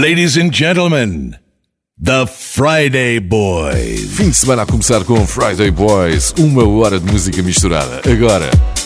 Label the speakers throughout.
Speaker 1: Ladies and gentlemen, The Friday Boys.
Speaker 2: Fim de semana a começar com Friday Boys, uma hora de música misturada. Agora.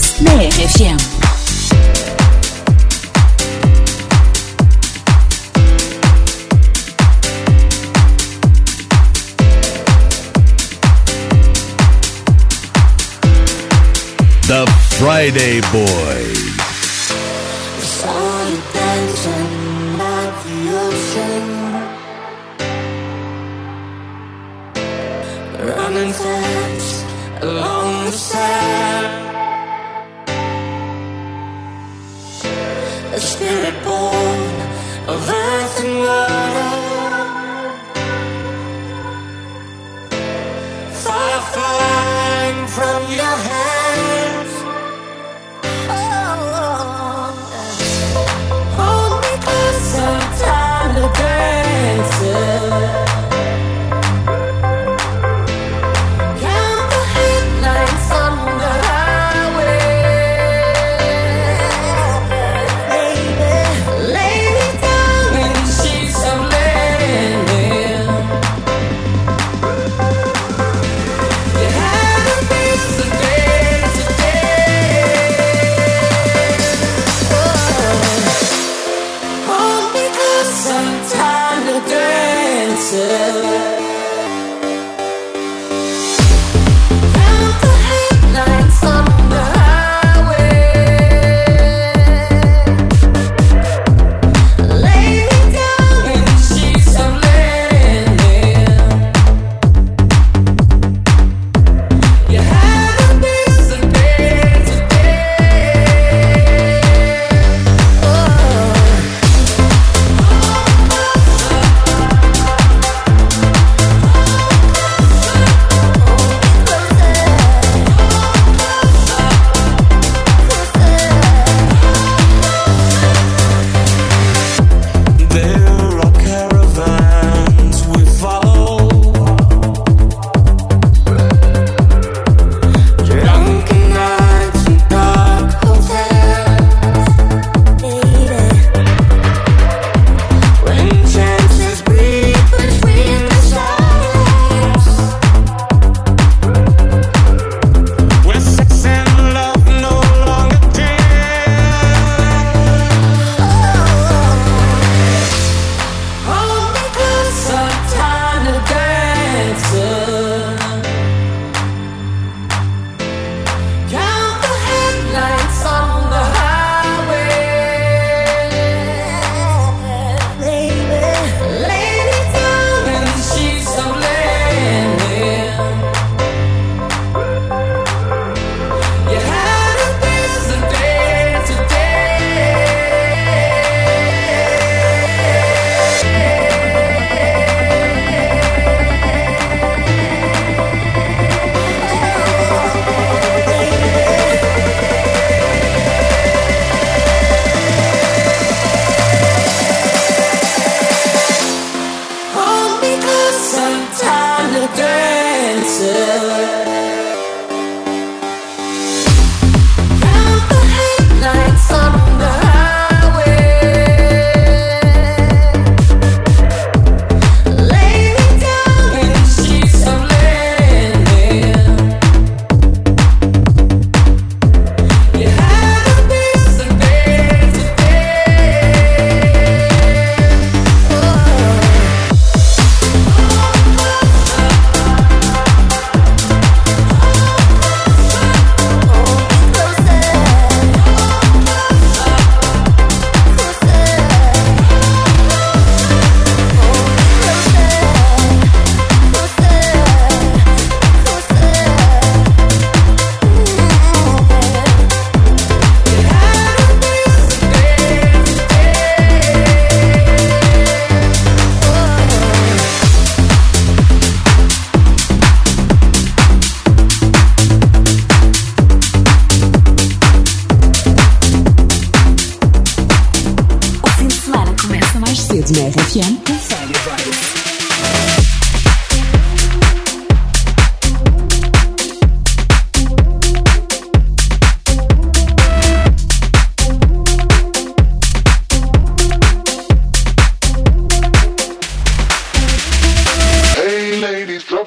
Speaker 1: FM. The
Speaker 3: Friday Boys.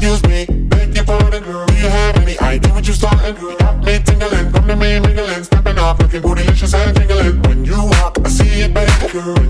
Speaker 3: excuse me, beg your pardon, girl. Do you have any idea what you starting, girl? Got me tingling, come to me mingling, stepping
Speaker 4: off, looking bootylicious and tingling. When you
Speaker 5: walk, I see it, baby, girl.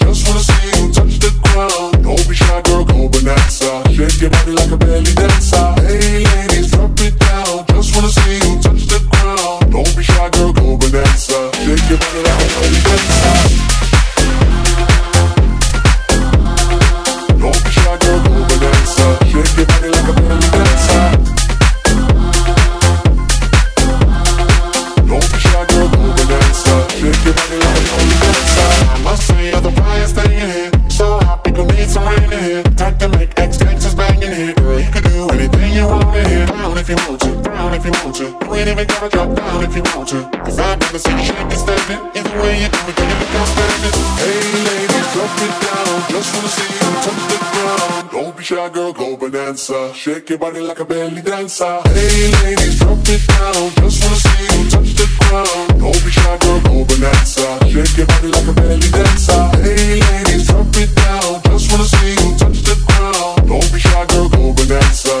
Speaker 5: Down if you want to, down if you want to. You ain't even gotta drop down if you want to. Cause I've never seen you shake this. Either way you do it, then you become.
Speaker 6: Hey ladies, drop it down. Just wanna see you touch the
Speaker 3: ground.
Speaker 7: Don't be shy, girl, go bonanza. Shake your body like a belly dancer. Hey ladies, drop it down. Just wanna see you touch the ground. Don't be shy, girl, go bonanza. Shake your body like a belly dancer. Hey ladies, drop it down. Just wanna see you touch the ground. Don't be shy, girl, go bonanza.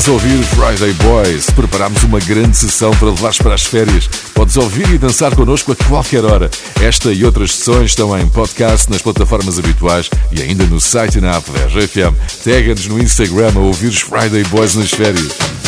Speaker 7: Estás a ouvir Friday Boys? Preparámos uma grande sessão para levares para as férias. Podes ouvir e dançar connosco a qualquer hora. Esta e outras sessões estão em podcast, nas plataformas habituais e ainda no site e na app da RFM. Tega-nos no Instagram a ouvir os
Speaker 8: Friday Boys nas férias.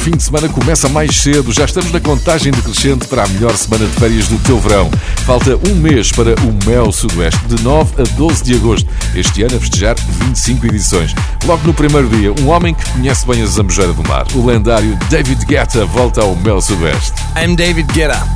Speaker 8: fim de semana começa mais cedo. Já estamos na contagem decrescente para a melhor semana de férias do teu verão. Falta um mês para o Mel Sudoeste, de 9 a 12 de agosto. Este ano a festejar 25 edições. Logo no primeiro dia, um homem que conhece bem a Zambujeira do Mar, o lendário David Guetta, volta ao Mel Sudoeste.
Speaker 9: I'm David Guetta.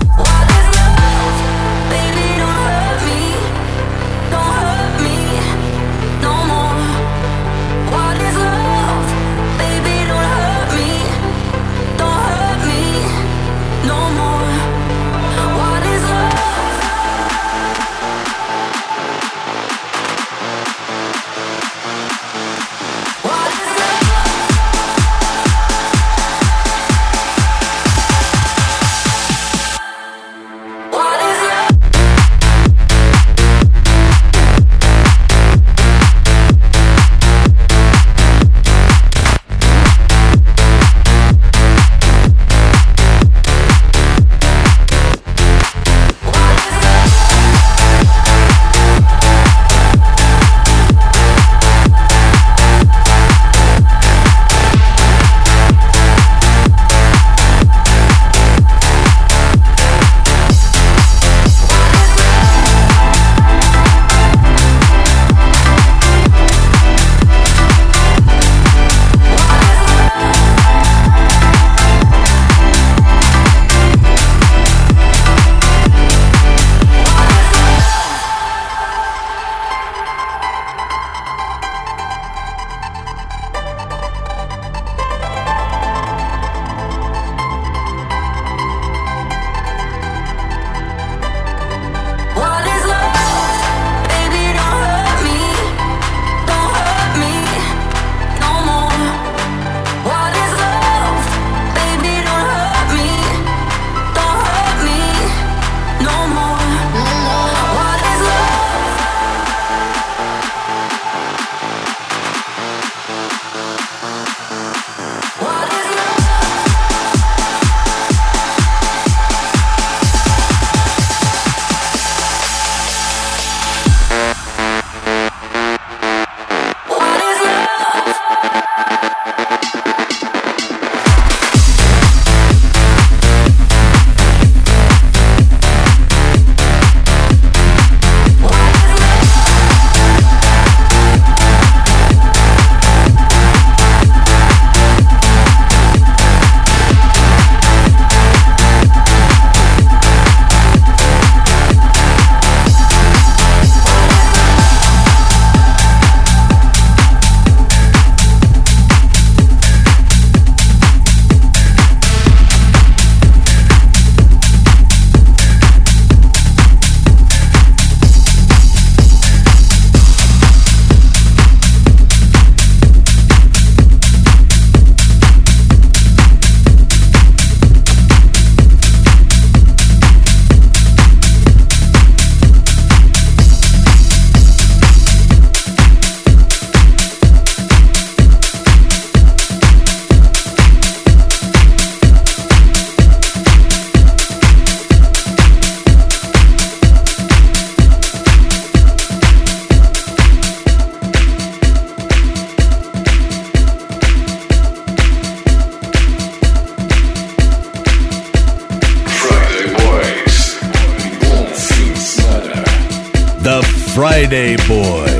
Speaker 1: Friday Boy.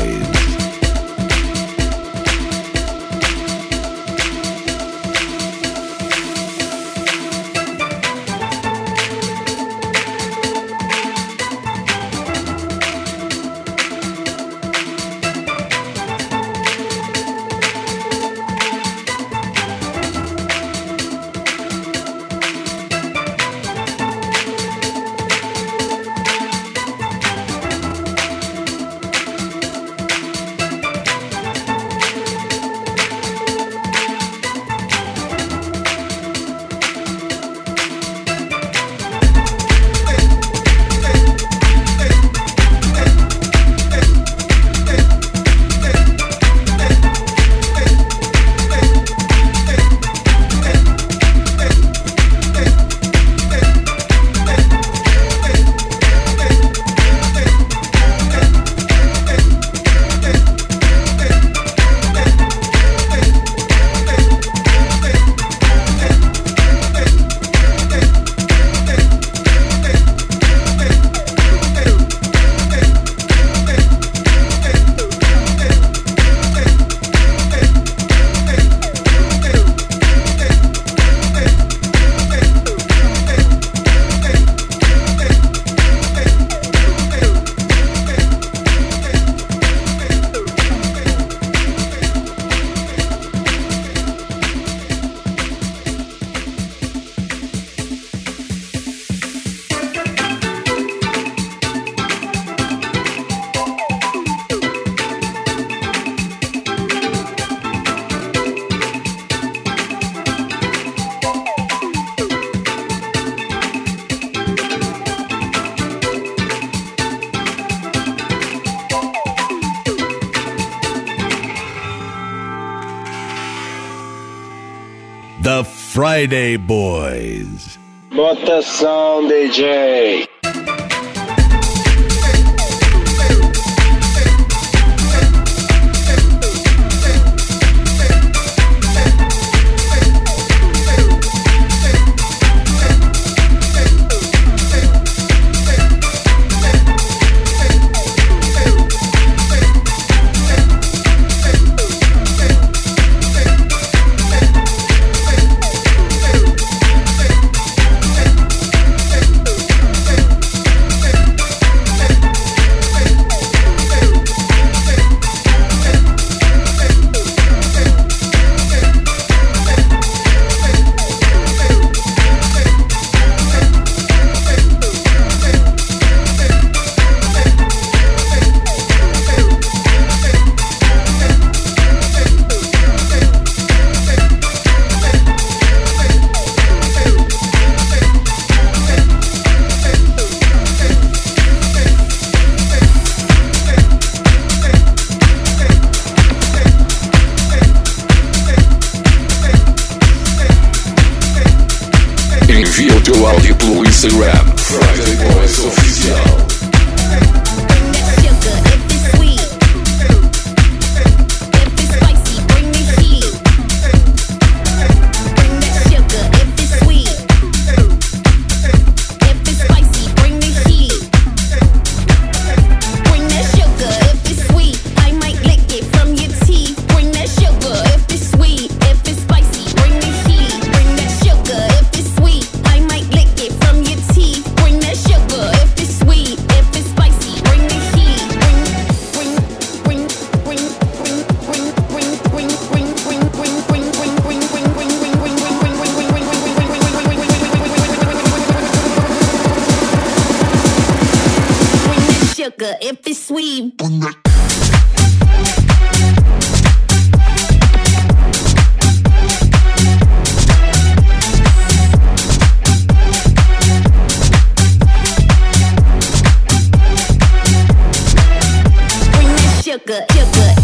Speaker 10: Fridayboyz. Botação DJ.
Speaker 2: you're good,
Speaker 8: you're good.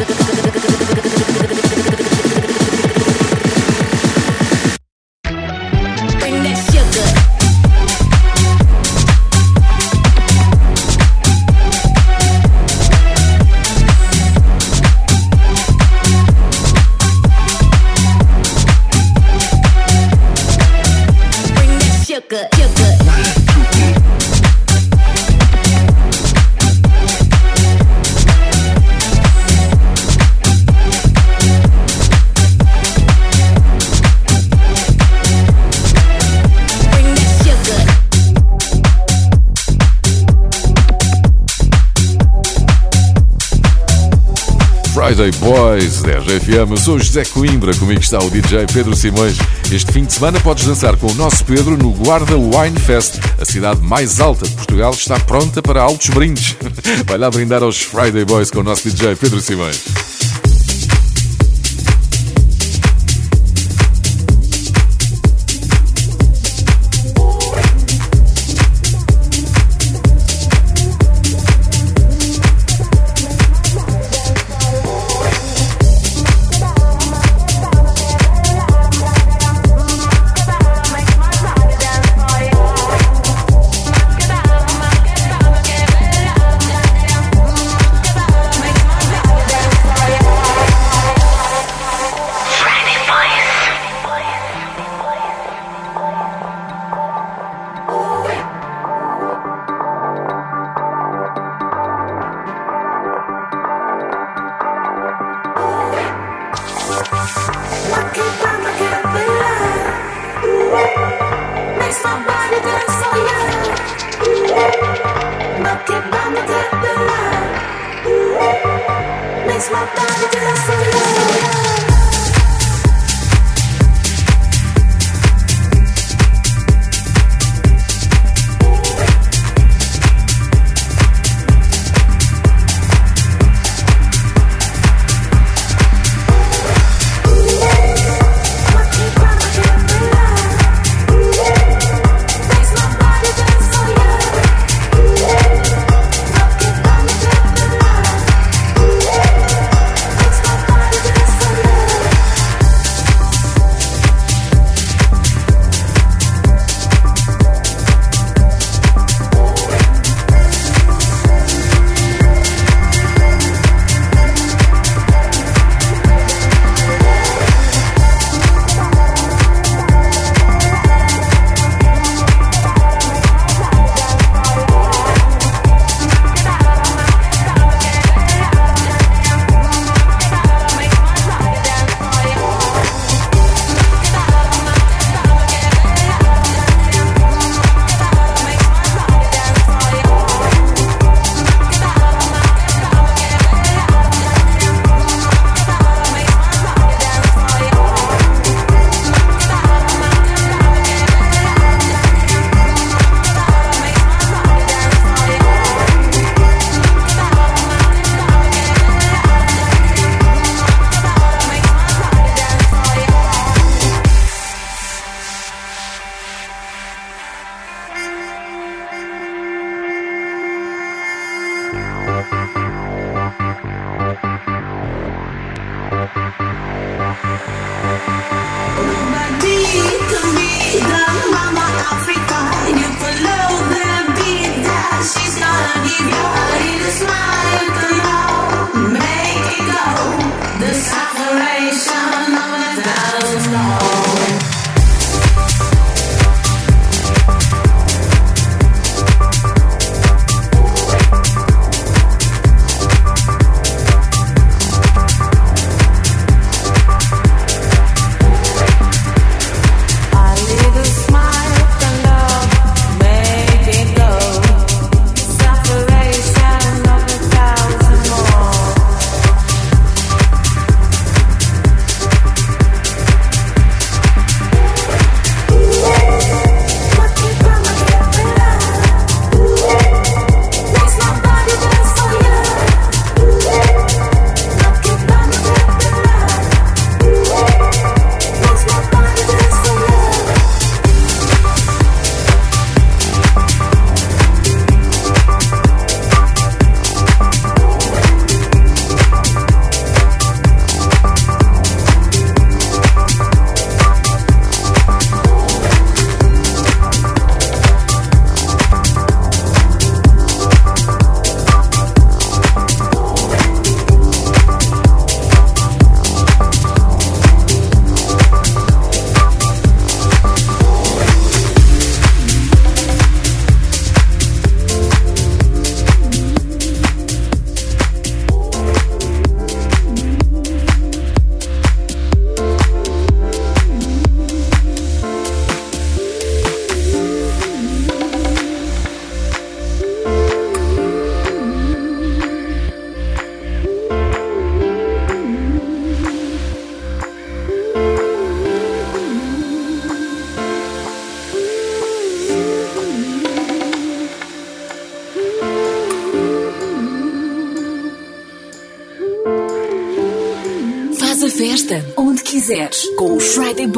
Speaker 8: Boys, 10 FM. Eu sou José Coimbra, comigo está o DJ Pedro Simões. Este fim de semana podes dançar com o nosso Pedro no Guarda Wine Fest. A cidade mais alta de Portugal está pronta para altos brindes. Vai lá brindar aos Friday Boys com o nosso DJ Pedro Simões.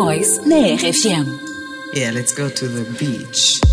Speaker 11: voice na RFM.
Speaker 12: Yeah, let's go to the beach.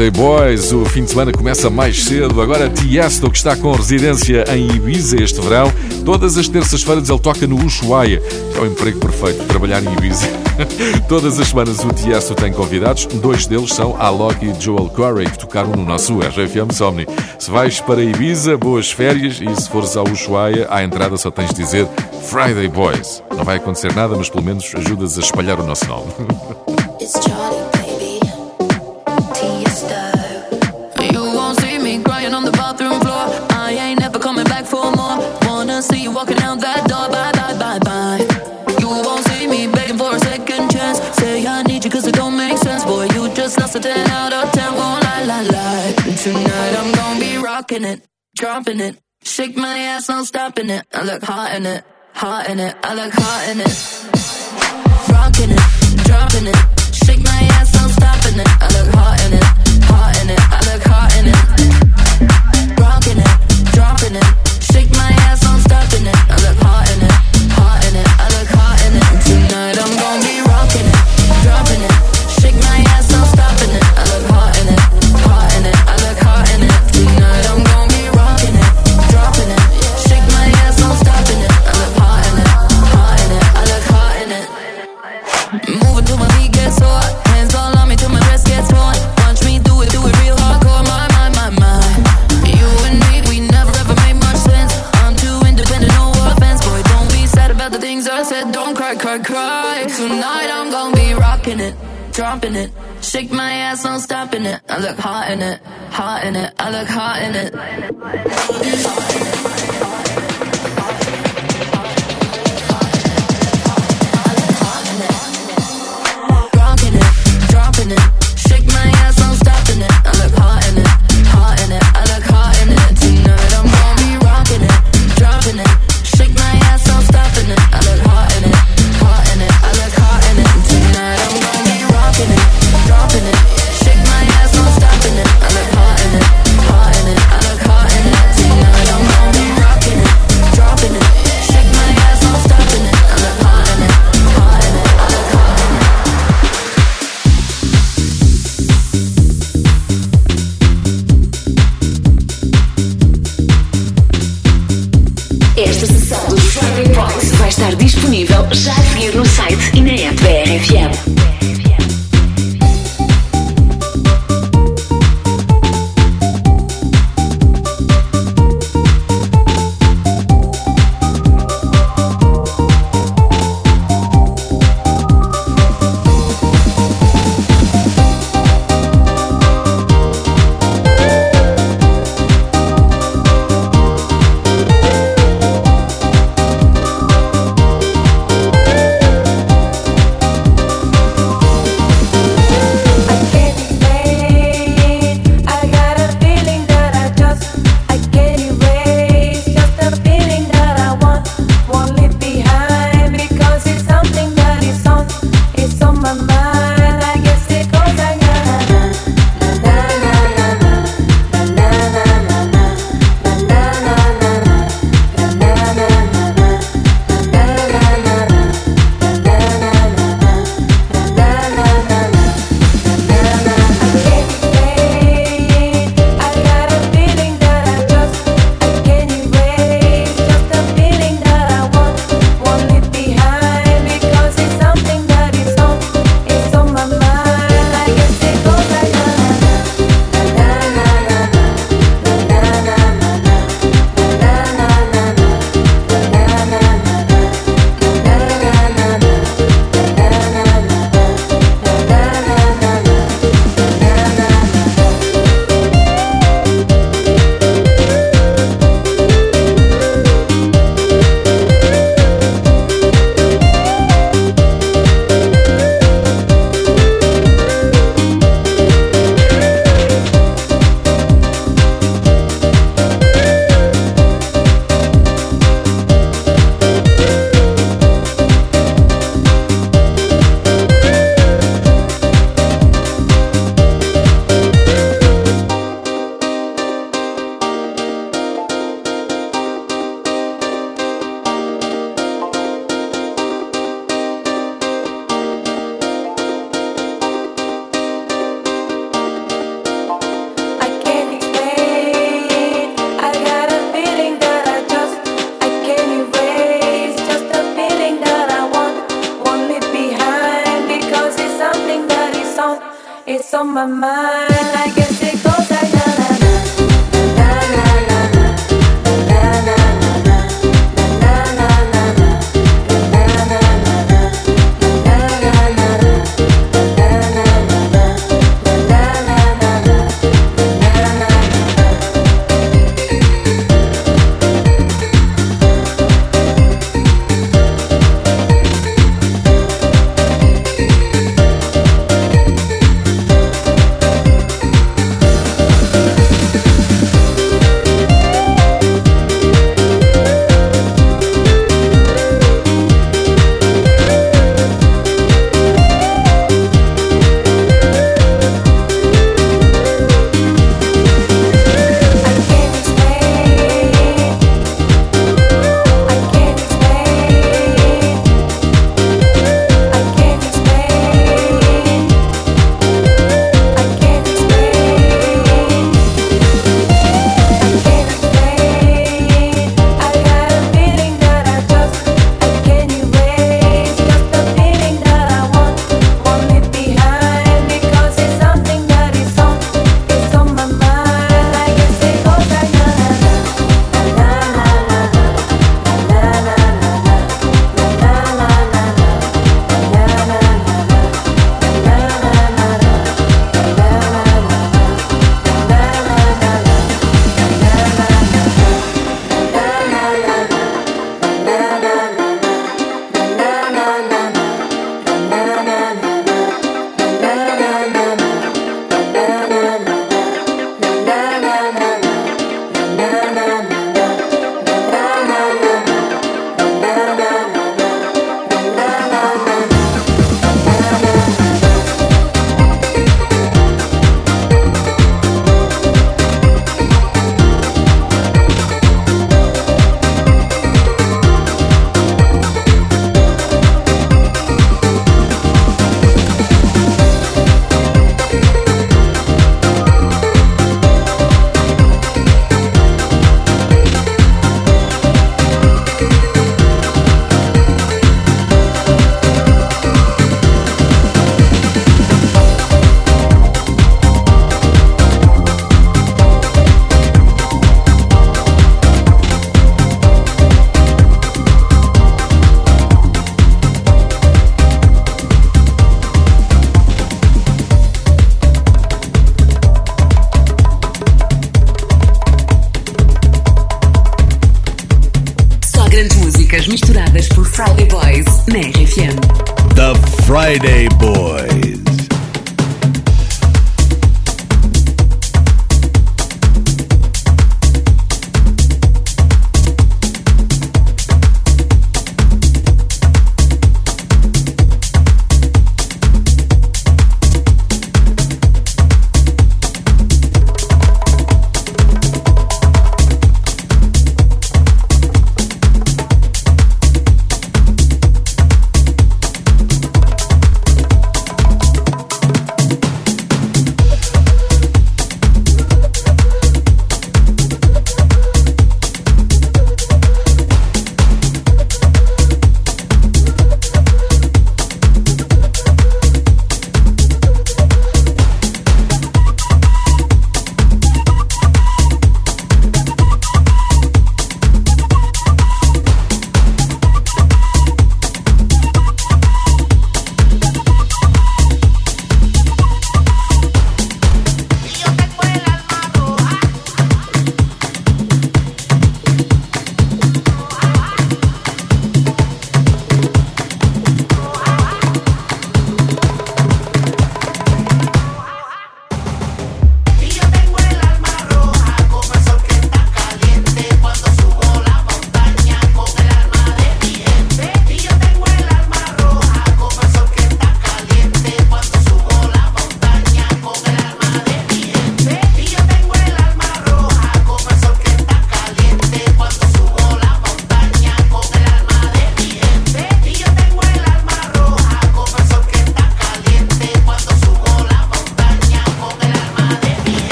Speaker 8: Friday Boys. O fim de semana começa mais cedo. Agora Tiesto, que está com residência em Ibiza este verão. Todas as terças-feiras ele toca no Ushuaia. É o emprego perfeito, trabalhar em Ibiza. Todas as semanas o Tiesto tem convidados. Dois deles são Alok e Joel Corey, que tocaram no nosso RFM Somni. Se vais para Ibiza, boas férias. E se fores ao Ushuaia, à entrada só tens de dizer Friday Boys. Não vai acontecer nada, mas pelo menos ajudas a espalhar o nosso nome.
Speaker 9: in it, I look hot in it, hot in it, I look hot in it. Rocking it, dropping it, shake my ass, I'm stopping it. I look hot in it, hot in it, I look hot in it. Rocking it, dropping it, shake my
Speaker 13: Friday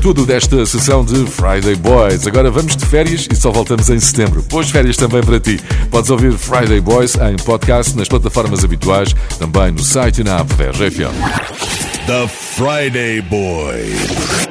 Speaker 8: tudo desta sessão de Friday Boys. Agora vamos de férias e só voltamos em setembro. Boas férias também para ti. Podes ouvir Friday Boys em podcast nas plataformas habituais, também no site e na app da RFM.
Speaker 1: The Friday Boys.